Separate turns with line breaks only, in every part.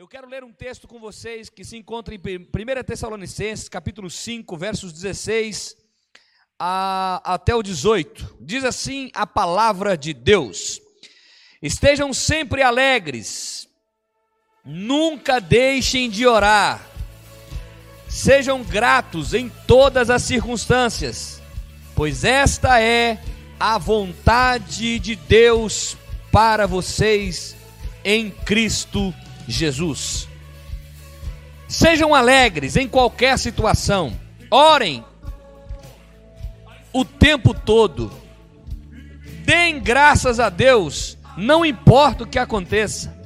Eu quero ler um texto com vocês que se encontra em 1 Tessalonicenses, capítulo 5, versos 16 a, até o 18. Diz assim a palavra de Deus: Estejam sempre alegres, nunca deixem de orar, sejam gratos em todas as circunstâncias, pois esta é a vontade de Deus para vocês em Cristo Jesus. Jesus. Sejam alegres em qualquer situação, orem o tempo todo, deem graças a Deus, não importa o que aconteça.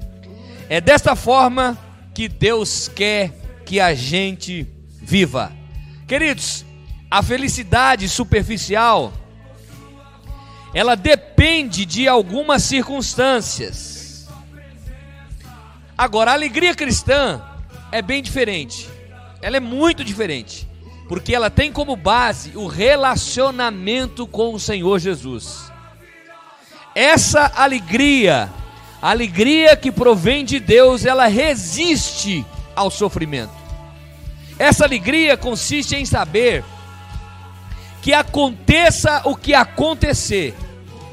É desta forma que Deus quer que a gente viva. Queridos, a felicidade superficial ela depende de algumas circunstâncias. Agora, a alegria cristã é bem diferente. Ela é muito diferente. Porque ela tem como base o relacionamento com o Senhor Jesus. Essa alegria, a alegria que provém de Deus, ela resiste ao sofrimento. Essa alegria consiste em saber que aconteça o que acontecer,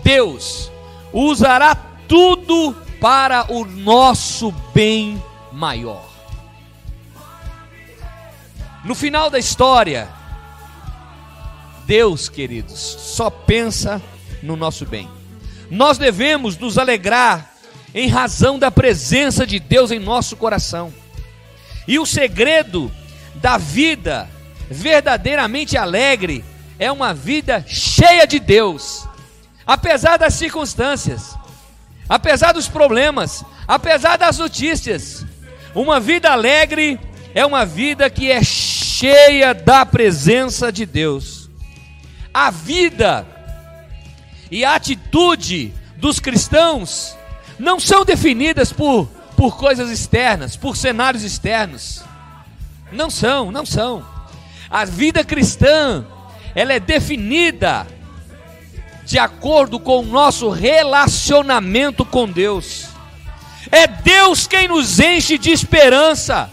Deus usará tudo para o nosso bem maior. No final da história, Deus, queridos, só pensa no nosso bem. Nós devemos nos alegrar em razão da presença de Deus em nosso coração. E o segredo da vida verdadeiramente alegre é uma vida cheia de Deus, apesar das circunstâncias apesar dos problemas, apesar das notícias. Uma vida alegre é uma vida que é cheia da presença de Deus. A vida e a atitude dos cristãos não são definidas por, por coisas externas, por cenários externos. Não são, não são. A vida cristã, ela é definida de acordo com o nosso relacionamento com Deus. É Deus quem nos enche de esperança,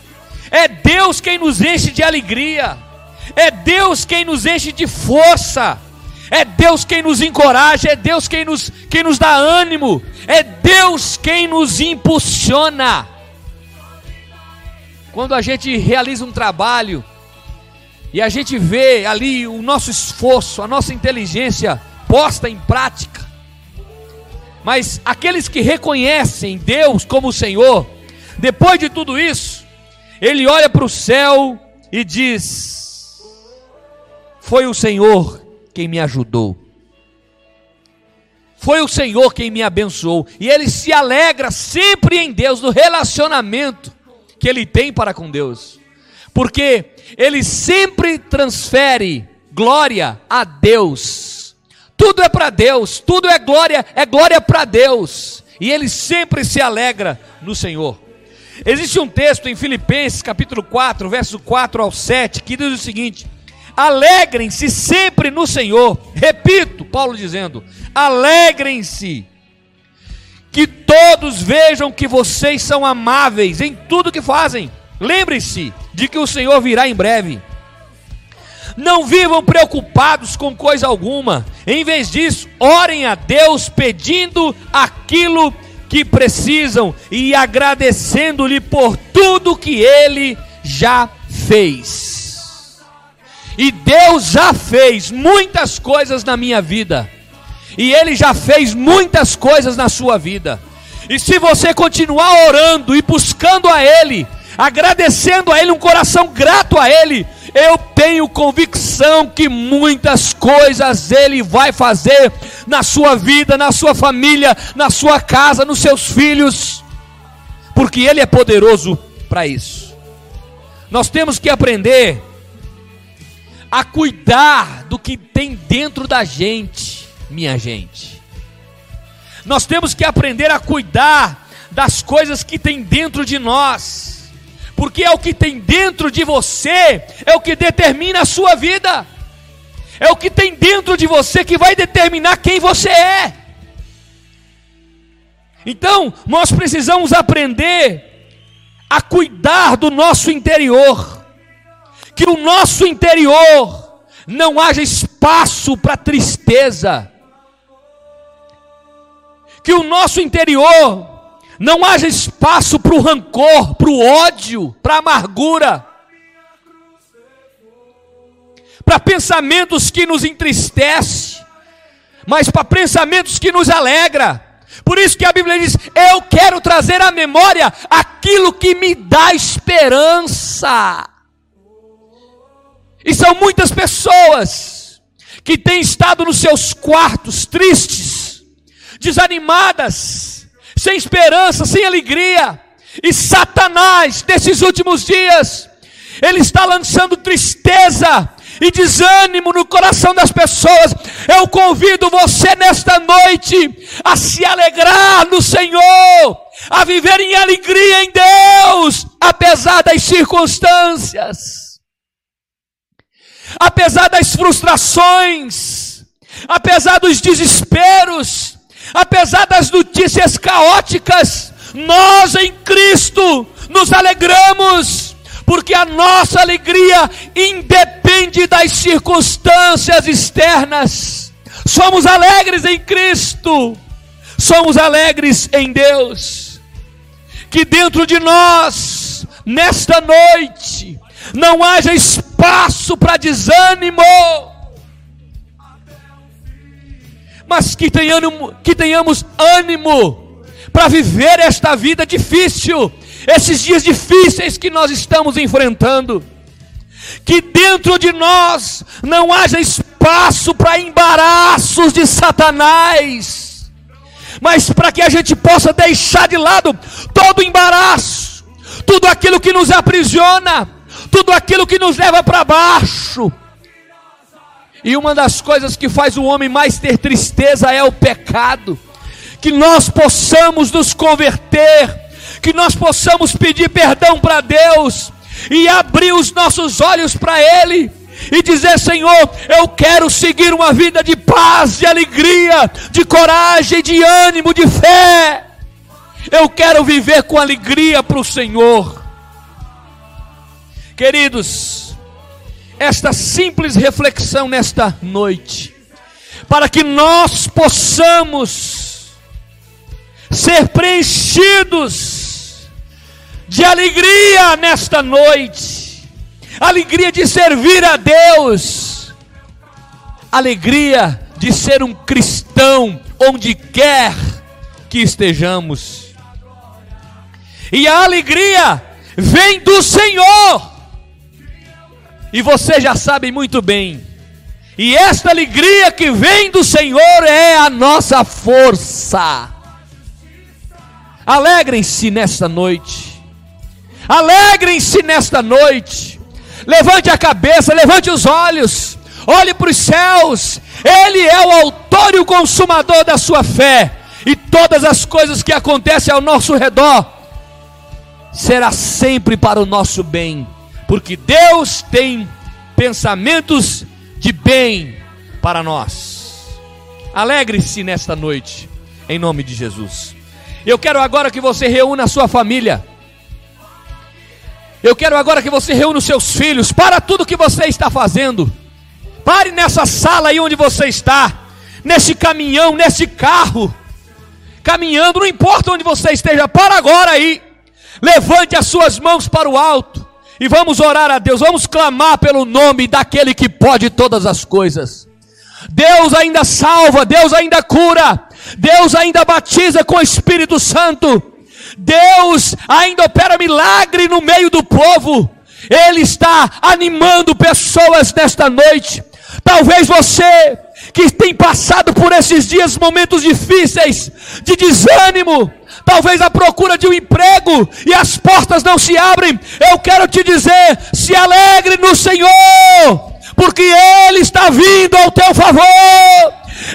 é Deus quem nos enche de alegria, é Deus quem nos enche de força, é Deus quem nos encoraja, é Deus quem nos, quem nos dá ânimo, é Deus quem nos impulsiona. Quando a gente realiza um trabalho e a gente vê ali o nosso esforço, a nossa inteligência posta em prática. Mas aqueles que reconhecem Deus como Senhor, depois de tudo isso, ele olha para o céu e diz: Foi o Senhor quem me ajudou. Foi o Senhor quem me abençoou. E ele se alegra sempre em Deus, no relacionamento que ele tem para com Deus. Porque ele sempre transfere glória a Deus tudo é para Deus, tudo é glória, é glória para Deus. E ele sempre se alegra no Senhor. Existe um texto em Filipenses, capítulo 4, verso 4 ao 7, que diz o seguinte: Alegrem-se sempre no Senhor. Repito, Paulo dizendo: Alegrem-se. Que todos vejam que vocês são amáveis em tudo que fazem. Lembrem-se de que o Senhor virá em breve. Não vivam preocupados com coisa alguma. Em vez disso, orem a Deus pedindo aquilo que precisam e agradecendo-lhe por tudo que ele já fez. E Deus já fez muitas coisas na minha vida. E ele já fez muitas coisas na sua vida. E se você continuar orando e buscando a ele, agradecendo a ele, um coração grato a ele, eu tenho convicção que muitas coisas Ele vai fazer na sua vida, na sua família, na sua casa, nos seus filhos, porque Ele é poderoso para isso. Nós temos que aprender a cuidar do que tem dentro da gente, minha gente. Nós temos que aprender a cuidar das coisas que tem dentro de nós porque é o que tem dentro de você, é o que determina a sua vida, é o que tem dentro de você que vai determinar quem você é. Então, nós precisamos aprender a cuidar do nosso interior, que o nosso interior não haja espaço para tristeza, que o nosso interior não haja espaço para o rancor, para o ódio, para a amargura, para pensamentos que nos entristecem, mas para pensamentos que nos alegra. Por isso que a Bíblia diz: Eu quero trazer à memória aquilo que me dá esperança. E são muitas pessoas que têm estado nos seus quartos tristes, desanimadas, sem esperança, sem alegria. E Satanás, nesses últimos dias, ele está lançando tristeza e desânimo no coração das pessoas. Eu convido você nesta noite a se alegrar no Senhor, a viver em alegria em Deus, apesar das circunstâncias, apesar das frustrações, apesar dos desesperos apesar das notícias caóticas, nós em Cristo nos alegramos, porque a nossa alegria independe das circunstâncias externas. Somos alegres em Cristo, somos alegres em Deus. Que dentro de nós, nesta noite, não haja espaço para desânimo mas que tenhamos, que tenhamos ânimo para viver esta vida difícil, esses dias difíceis que nós estamos enfrentando. Que dentro de nós não haja espaço para embaraços de Satanás, mas para que a gente possa deixar de lado todo embaraço, tudo aquilo que nos aprisiona, tudo aquilo que nos leva para baixo e uma das coisas que faz o homem mais ter tristeza é o pecado. Que nós possamos nos converter, que nós possamos pedir perdão para Deus e abrir os nossos olhos para Ele e dizer: Senhor, eu quero seguir uma vida de paz, de alegria, de coragem, de ânimo, de fé. Eu quero viver com alegria para o Senhor. Queridos, esta simples reflexão nesta noite, para que nós possamos ser preenchidos de alegria nesta noite, alegria de servir a Deus, alegria de ser um cristão onde quer que estejamos. E a alegria vem do Senhor e você já sabe muito bem. E esta alegria que vem do Senhor é a nossa força. Alegrem-se nesta noite. Alegrem-se nesta noite. Levante a cabeça, levante os olhos. Olhe para os céus. Ele é o autor e o consumador da sua fé. E todas as coisas que acontecem ao nosso redor será sempre para o nosso bem porque Deus tem pensamentos de bem para nós. Alegre-se nesta noite, em nome de Jesus. Eu quero agora que você reúna a sua família. Eu quero agora que você reúna os seus filhos. Para tudo que você está fazendo. Pare nessa sala aí onde você está. Nesse caminhão, nesse carro. Caminhando, não importa onde você esteja. Para agora aí. Levante as suas mãos para o alto. E vamos orar a Deus, vamos clamar pelo nome daquele que pode todas as coisas. Deus ainda salva, Deus ainda cura, Deus ainda batiza com o Espírito Santo, Deus ainda opera milagre no meio do povo, Ele está animando pessoas nesta noite. Talvez você que tem passado por esses dias momentos difíceis, de desânimo, talvez à procura de um emprego e as portas não se abrem, eu quero te dizer: se alegre no Senhor, porque Ele está vindo ao teu favor.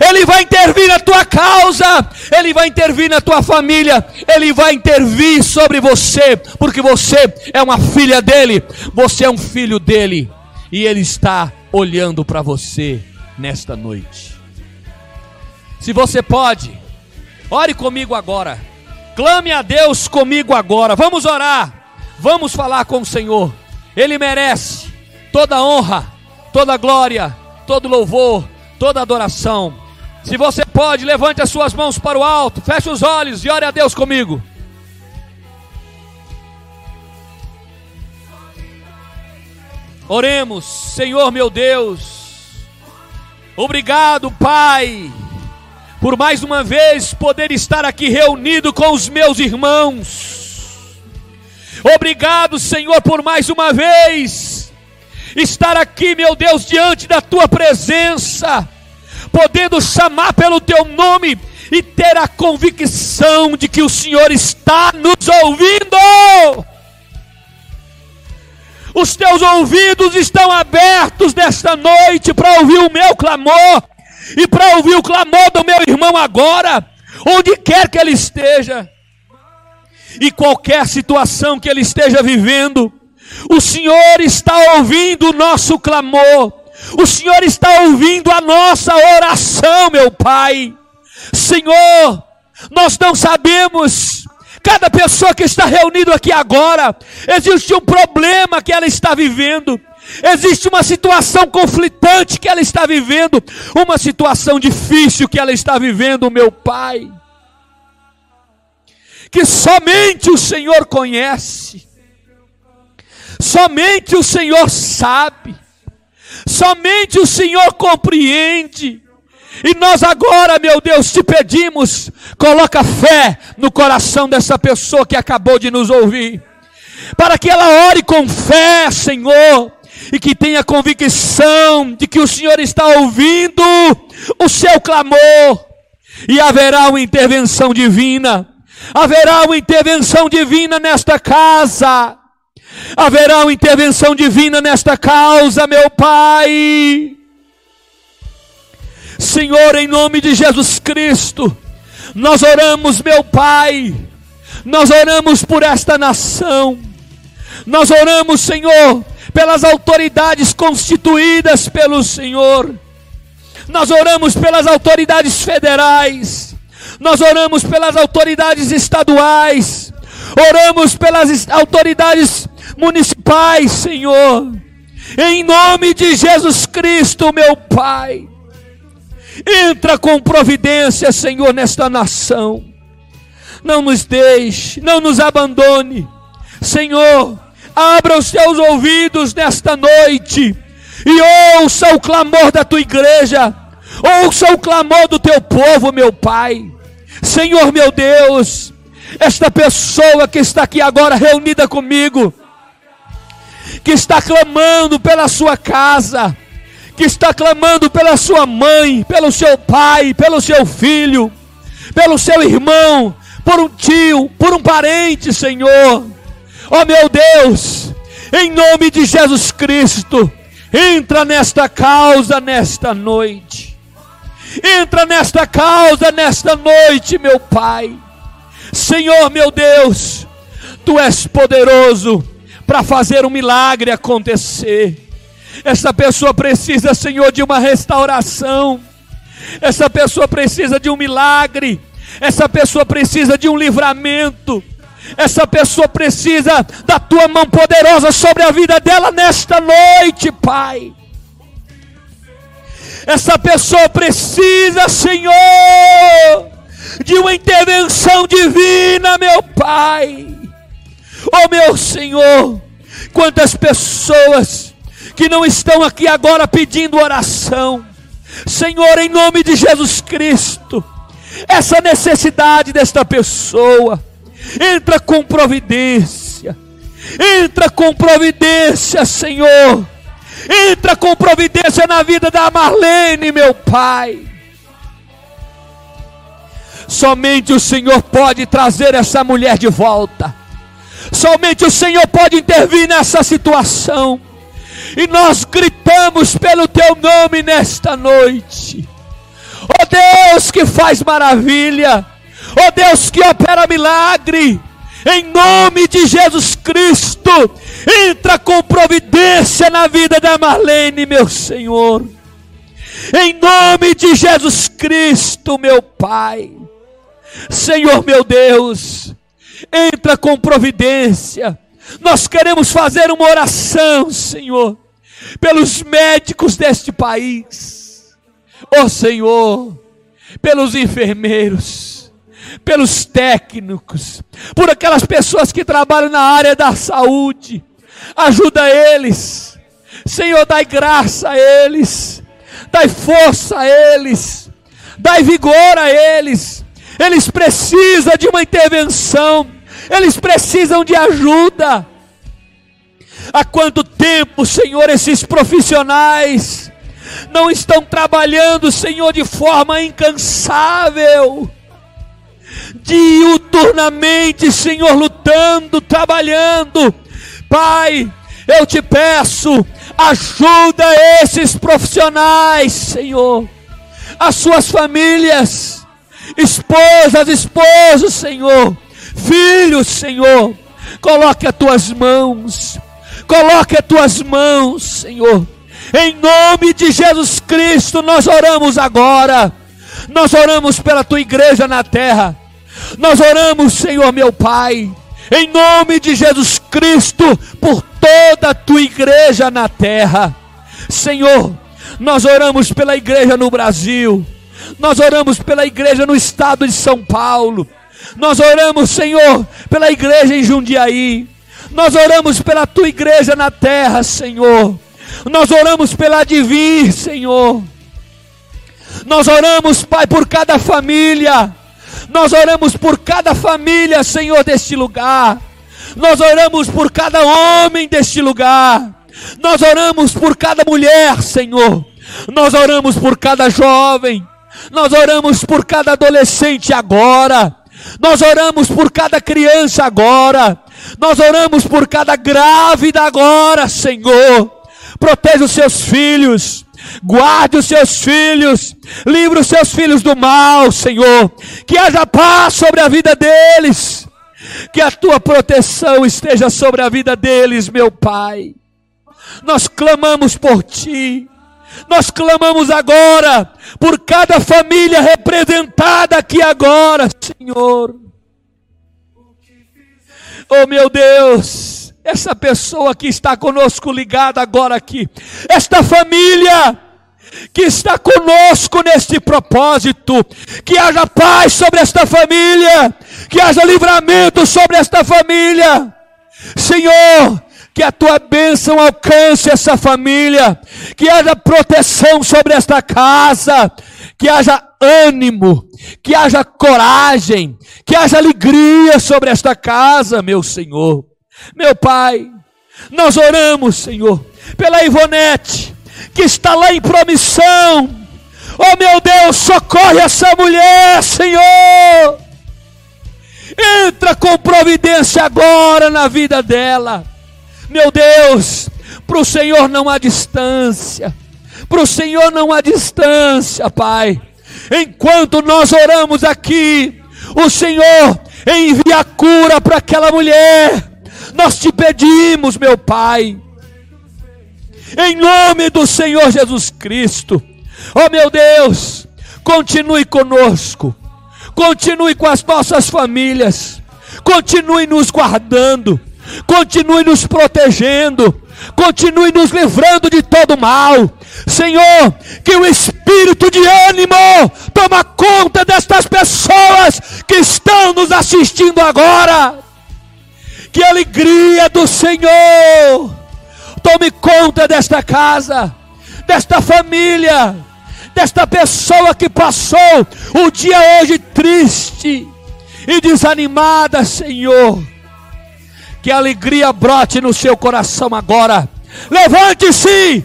Ele vai intervir na tua causa, Ele vai intervir na tua família, Ele vai intervir sobre você, porque você é uma filha dele, você é um filho dele, e Ele está olhando para você nesta noite. Se você pode, ore comigo agora. Clame a Deus comigo agora. Vamos orar. Vamos falar com o Senhor. Ele merece toda honra, toda glória, todo louvor, toda adoração. Se você pode, levante as suas mãos para o alto, feche os olhos e ore a Deus comigo. Oremos, Senhor meu Deus. Obrigado, Pai, por mais uma vez poder estar aqui reunido com os meus irmãos. Obrigado, Senhor, por mais uma vez estar aqui, meu Deus, diante da tua presença, podendo chamar pelo teu nome e ter a convicção de que o Senhor está nos ouvindo. Os teus ouvidos estão abertos nesta noite para ouvir o meu clamor e para ouvir o clamor do meu irmão agora, onde quer que ele esteja e qualquer situação que ele esteja vivendo, o Senhor está ouvindo o nosso clamor, o Senhor está ouvindo a nossa oração, meu Pai. Senhor, nós não sabemos, cada pessoa que está reunida aqui agora, existe um problema que ela está vivendo, existe uma situação conflitante que ela está vivendo, uma situação difícil que ela está vivendo, meu Pai que somente o Senhor conhece, somente o Senhor sabe, somente o Senhor compreende. E nós agora, meu Deus, te pedimos, coloca fé no coração dessa pessoa que acabou de nos ouvir, para que ela ore com fé, Senhor, e que tenha convicção de que o Senhor está ouvindo o seu clamor, e haverá uma intervenção divina. Haverá uma intervenção divina nesta casa, haverá uma intervenção divina nesta causa, meu Pai. Senhor, em nome de Jesus Cristo, nós oramos, meu Pai, nós oramos por esta nação, nós oramos, Senhor, pelas autoridades constituídas pelo Senhor, nós oramos pelas autoridades federais, nós oramos pelas autoridades estaduais, oramos pelas autoridades municipais, Senhor, em nome de Jesus Cristo, meu Pai. Entra com providência, Senhor, nesta nação. Não nos deixe, não nos abandone. Senhor, abra os teus ouvidos nesta noite e ouça o clamor da tua igreja, ouça o clamor do teu povo, meu Pai. Senhor meu Deus, esta pessoa que está aqui agora reunida comigo, que está clamando pela sua casa, que está clamando pela sua mãe, pelo seu pai, pelo seu filho, pelo seu irmão, por um tio, por um parente, Senhor. Ó oh, meu Deus, em nome de Jesus Cristo, entra nesta causa nesta noite. Entra nesta causa nesta noite, meu Pai. Senhor, meu Deus, tu és poderoso para fazer um milagre acontecer. Essa pessoa precisa, Senhor, de uma restauração. Essa pessoa precisa de um milagre. Essa pessoa precisa de um livramento. Essa pessoa precisa da tua mão poderosa sobre a vida dela nesta noite, Pai. Essa pessoa precisa, Senhor, de uma intervenção divina, meu Pai. Oh, meu Senhor, quantas pessoas que não estão aqui agora pedindo oração. Senhor, em nome de Jesus Cristo, essa necessidade desta pessoa, entra com providência, entra com providência, Senhor Entra com providência na vida da Marlene, meu Pai. Somente o Senhor pode trazer essa mulher de volta. Somente o Senhor pode intervir nessa situação. E nós gritamos pelo teu nome nesta noite. Oh Deus que faz maravilha. Oh Deus que opera milagre em nome de Jesus Cristo, entra com providência na vida da Marlene, meu Senhor. Em nome de Jesus Cristo, meu Pai. Senhor meu Deus, entra com providência Nós queremos fazer uma oração, Senhor, pelos médicos deste país. Ó oh, Senhor, pelos enfermeiros, pelos técnicos, por aquelas pessoas que trabalham na área da saúde. Ajuda eles. Senhor, dai graça a eles. Dai força a eles. Dai vigor a eles. Eles precisam de uma intervenção. Eles precisam de ajuda. Há quanto tempo, Senhor, esses profissionais não estão trabalhando, Senhor, de forma incansável, diuturnamente, Senhor, lutando, trabalhando. Pai, eu te peço, ajuda esses profissionais, Senhor, as suas famílias, esposas, esposos, Senhor, filhos, Senhor, coloque as tuas mãos, coloque as tuas mãos, Senhor, em nome de Jesus Cristo, nós oramos agora. Nós oramos pela tua igreja na terra. Nós oramos, Senhor meu Pai, em nome de Jesus Cristo, por toda a tua igreja na terra. Senhor, nós oramos pela igreja no Brasil. Nós oramos pela igreja no estado de São Paulo. Nós oramos, Senhor, pela igreja em Jundiaí. Nós oramos pela tua igreja na terra, Senhor. Nós oramos pela Divir, Senhor. Nós oramos, Pai, por cada família. Nós oramos por cada família, Senhor, deste lugar. Nós oramos por cada homem deste lugar. Nós oramos por cada mulher, Senhor. Nós oramos por cada jovem. Nós oramos por cada adolescente agora. Nós oramos por cada criança agora. Nós oramos por cada grávida agora, Senhor proteja os seus filhos, guarde os seus filhos, livre os seus filhos do mal, Senhor, que haja paz sobre a vida deles, que a tua proteção esteja sobre a vida deles, meu Pai. Nós clamamos por ti, nós clamamos agora por cada família representada aqui agora, Senhor. Oh meu Deus, essa pessoa que está conosco ligada agora aqui, esta família que está conosco neste propósito, que haja paz sobre esta família, que haja livramento sobre esta família. Senhor, que a tua bênção alcance essa família, que haja proteção sobre esta casa, que haja ânimo, que haja coragem, que haja alegria sobre esta casa, meu Senhor. Meu Pai, nós oramos, Senhor, pela Ivonete, que está lá em promissão. Oh meu Deus, socorre essa mulher, Senhor. Entra com providência agora na vida dela. Meu Deus, para o Senhor não há distância. Para o Senhor não há distância, Pai. Enquanto nós oramos aqui, o Senhor envia cura para aquela mulher nós te pedimos, meu Pai, em nome do Senhor Jesus Cristo, oh, meu Deus, continue conosco, continue com as nossas famílias, continue nos guardando, continue nos protegendo, continue nos livrando de todo mal. Senhor, que o espírito de ânimo toma conta destas pessoas que estão nos assistindo agora. Que a alegria do Senhor tome conta desta casa, desta família, desta pessoa que passou o dia hoje triste e desanimada, Senhor. Que a alegria brote no seu coração agora. Levante-se,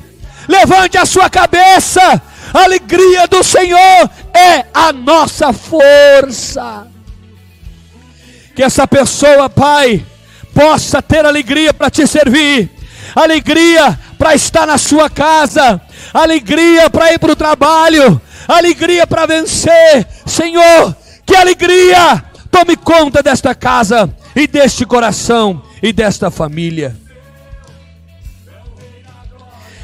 levante a sua cabeça. A alegria do Senhor é a nossa força. Que essa pessoa, Pai, possa ter alegria para te servir, alegria para estar na sua casa, alegria para ir para o trabalho, alegria para vencer. Senhor, que alegria! Tome conta desta casa e deste coração e desta família.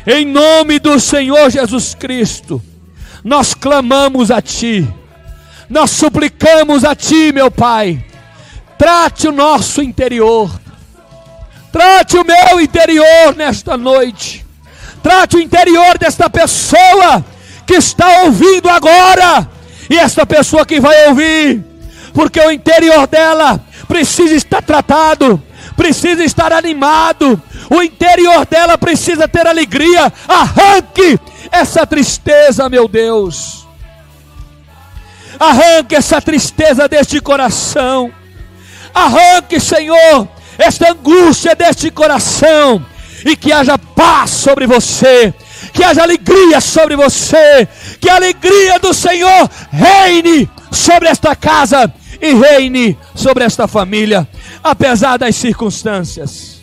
Em nome do Senhor Jesus Cristo, nós clamamos a Ti, nós suplicamos a Ti, meu Pai, trate o nosso interior, Trate o meu interior nesta noite. Trate o interior desta pessoa que está ouvindo agora. E esta pessoa que vai ouvir. Porque o interior dela precisa estar tratado, precisa estar animado. O interior dela precisa ter alegria. Arranque essa tristeza, meu Deus. Arranque essa tristeza deste coração. Arranque, Senhor, esta angústia deste coração. E que haja paz sobre você. Que haja alegria sobre você. Que a alegria do Senhor reine sobre esta casa e reine sobre esta família, apesar das circunstâncias.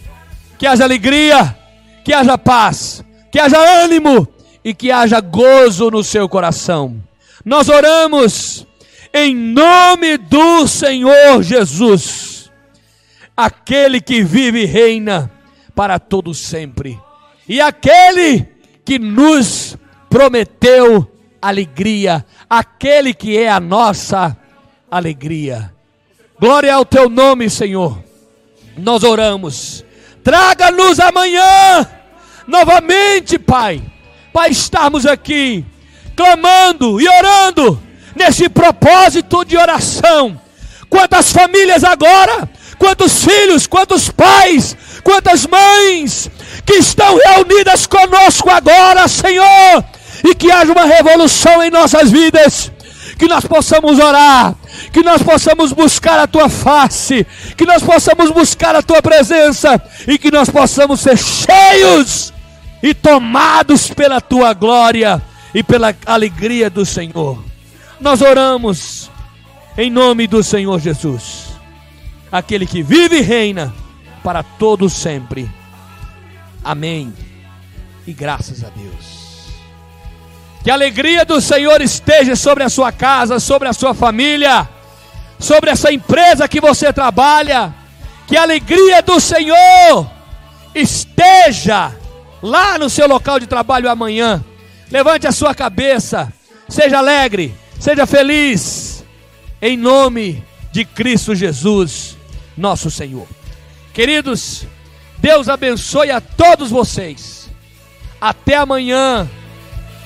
Que haja alegria, que haja paz, que haja ânimo e que haja gozo no seu coração. Nós oramos em nome do Senhor Jesus, aquele que vive e reina para todo sempre, e aquele que nos prometeu alegria, aquele que é a nossa alegria. Glória ao teu nome, Senhor. Nós oramos. Traga-nos amanhã novamente, Pai, para estarmos aqui clamando e orando nesse propósito de oração. Quantas famílias agora, quantos filhos, quantos pais, quantas mães que estão reunidas conosco agora, Senhor, e que haja uma revolução em nossas vidas, que nós possamos orar, que nós possamos buscar a tua face, que nós possamos buscar a tua presença e que nós possamos ser cheios e tomados pela tua glória e pela alegria do Senhor. Nós oramos em nome do Senhor Jesus, aquele que vive e reina para todos sempre. Amém. E graças a Deus. Que a alegria do Senhor esteja sobre a sua casa, sobre a sua família sobre essa empresa que você trabalha, que a alegria do Senhor esteja lá no seu local de trabalho amanhã. Levante a sua cabeça, seja alegre, seja feliz, em nome de Cristo Jesus, nosso Senhor. Queridos, Deus abençoe a todos vocês. Até amanhã,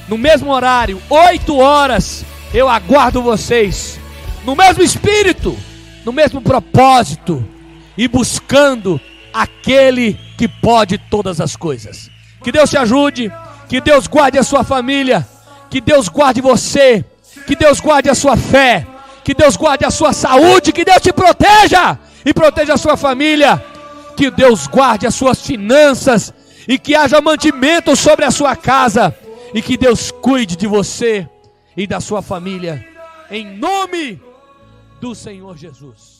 no mesmo horário, 8 horas, eu aguardo vocês no mesmo espírito, no mesmo propósito e buscando aquele que pode todas as coisas. Que Deus te ajude, que Deus guarde a sua família, que Deus guarde você, que Deus guarde a sua fé, que Deus guarde a sua saúde, que Deus te proteja e proteja a sua família, que Deus guarde as suas finanças e que haja mantimento sobre a sua casa e que Deus cuide de você e da sua família. Em nome do Senhor Jesus.